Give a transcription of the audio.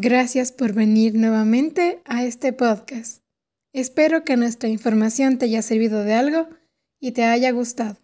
Gracias por venir nuevamente a este podcast. Espero que nuestra información te haya servido de algo y te haya gustado.